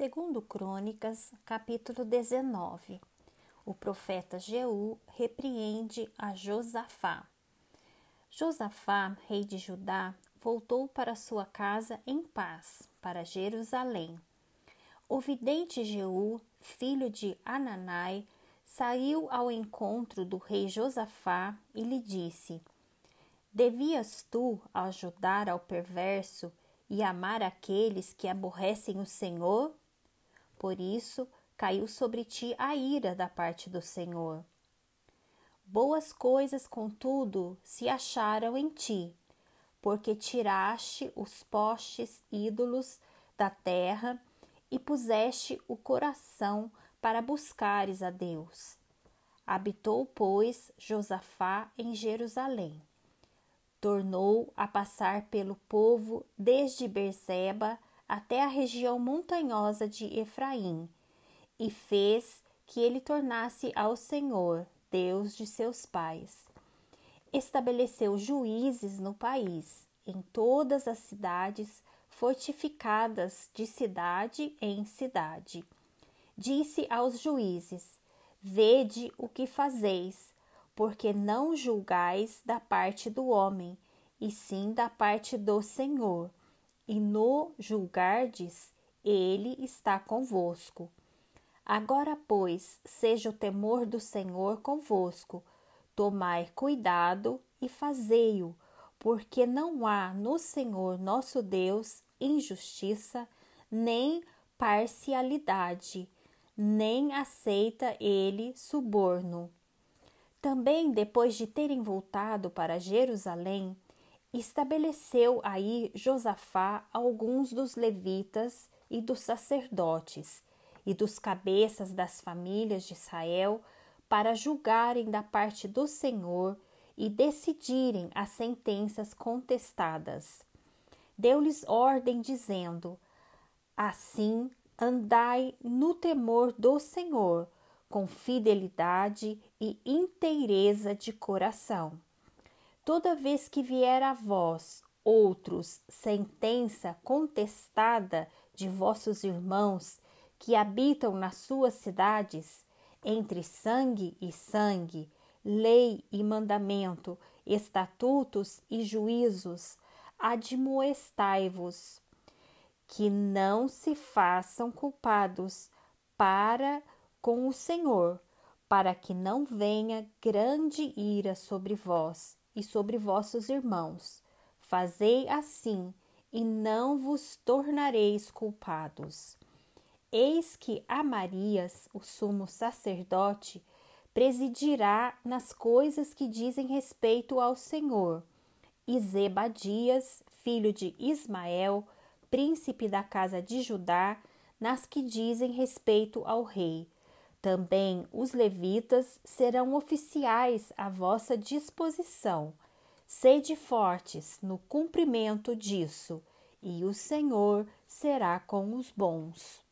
Segundo Crônicas, capítulo 19. O profeta Jeú repreende a Josafá. Josafá, rei de Judá, voltou para sua casa em paz, para Jerusalém. O vidente Jeú, filho de Ananai, saiu ao encontro do rei Josafá e lhe disse: Devias tu ajudar ao perverso e amar aqueles que aborrecem o Senhor? Por isso caiu sobre ti a ira da parte do Senhor. Boas coisas, contudo, se acharam em ti, porque tiraste os postes ídolos da terra e puseste o coração para buscares a Deus. Habitou, pois, Josafá em Jerusalém. Tornou a passar pelo povo desde Berseba até a região montanhosa de Efraim, e fez que ele tornasse ao Senhor, Deus de seus pais. Estabeleceu juízes no país, em todas as cidades fortificadas de cidade em cidade. Disse aos juízes: Vede o que fazeis, porque não julgais da parte do homem, e sim da parte do Senhor e no julgardes, ele está convosco. Agora, pois, seja o temor do Senhor convosco, tomai cuidado e fazei-o, porque não há no Senhor nosso Deus injustiça, nem parcialidade, nem aceita ele suborno. Também depois de terem voltado para Jerusalém, estabeleceu aí Josafá alguns dos levitas e dos sacerdotes e dos cabeças das famílias de Israel para julgarem da parte do Senhor e decidirem as sentenças contestadas. Deu-lhes ordem dizendo: Assim andai no temor do Senhor, com fidelidade e inteireza de coração Toda vez que vier a vós outros sentença contestada de vossos irmãos que habitam nas suas cidades, entre sangue e sangue, lei e mandamento, estatutos e juízos, admoestai-vos, que não se façam culpados para com o Senhor, para que não venha grande ira sobre vós e sobre vossos irmãos. Fazei assim, e não vos tornareis culpados. Eis que Amarias, o sumo sacerdote, presidirá nas coisas que dizem respeito ao Senhor, e Zebadias, filho de Ismael, príncipe da casa de Judá, nas que dizem respeito ao rei. Também os levitas serão oficiais à vossa disposição. Sede fortes no cumprimento disso, e o Senhor será com os bons.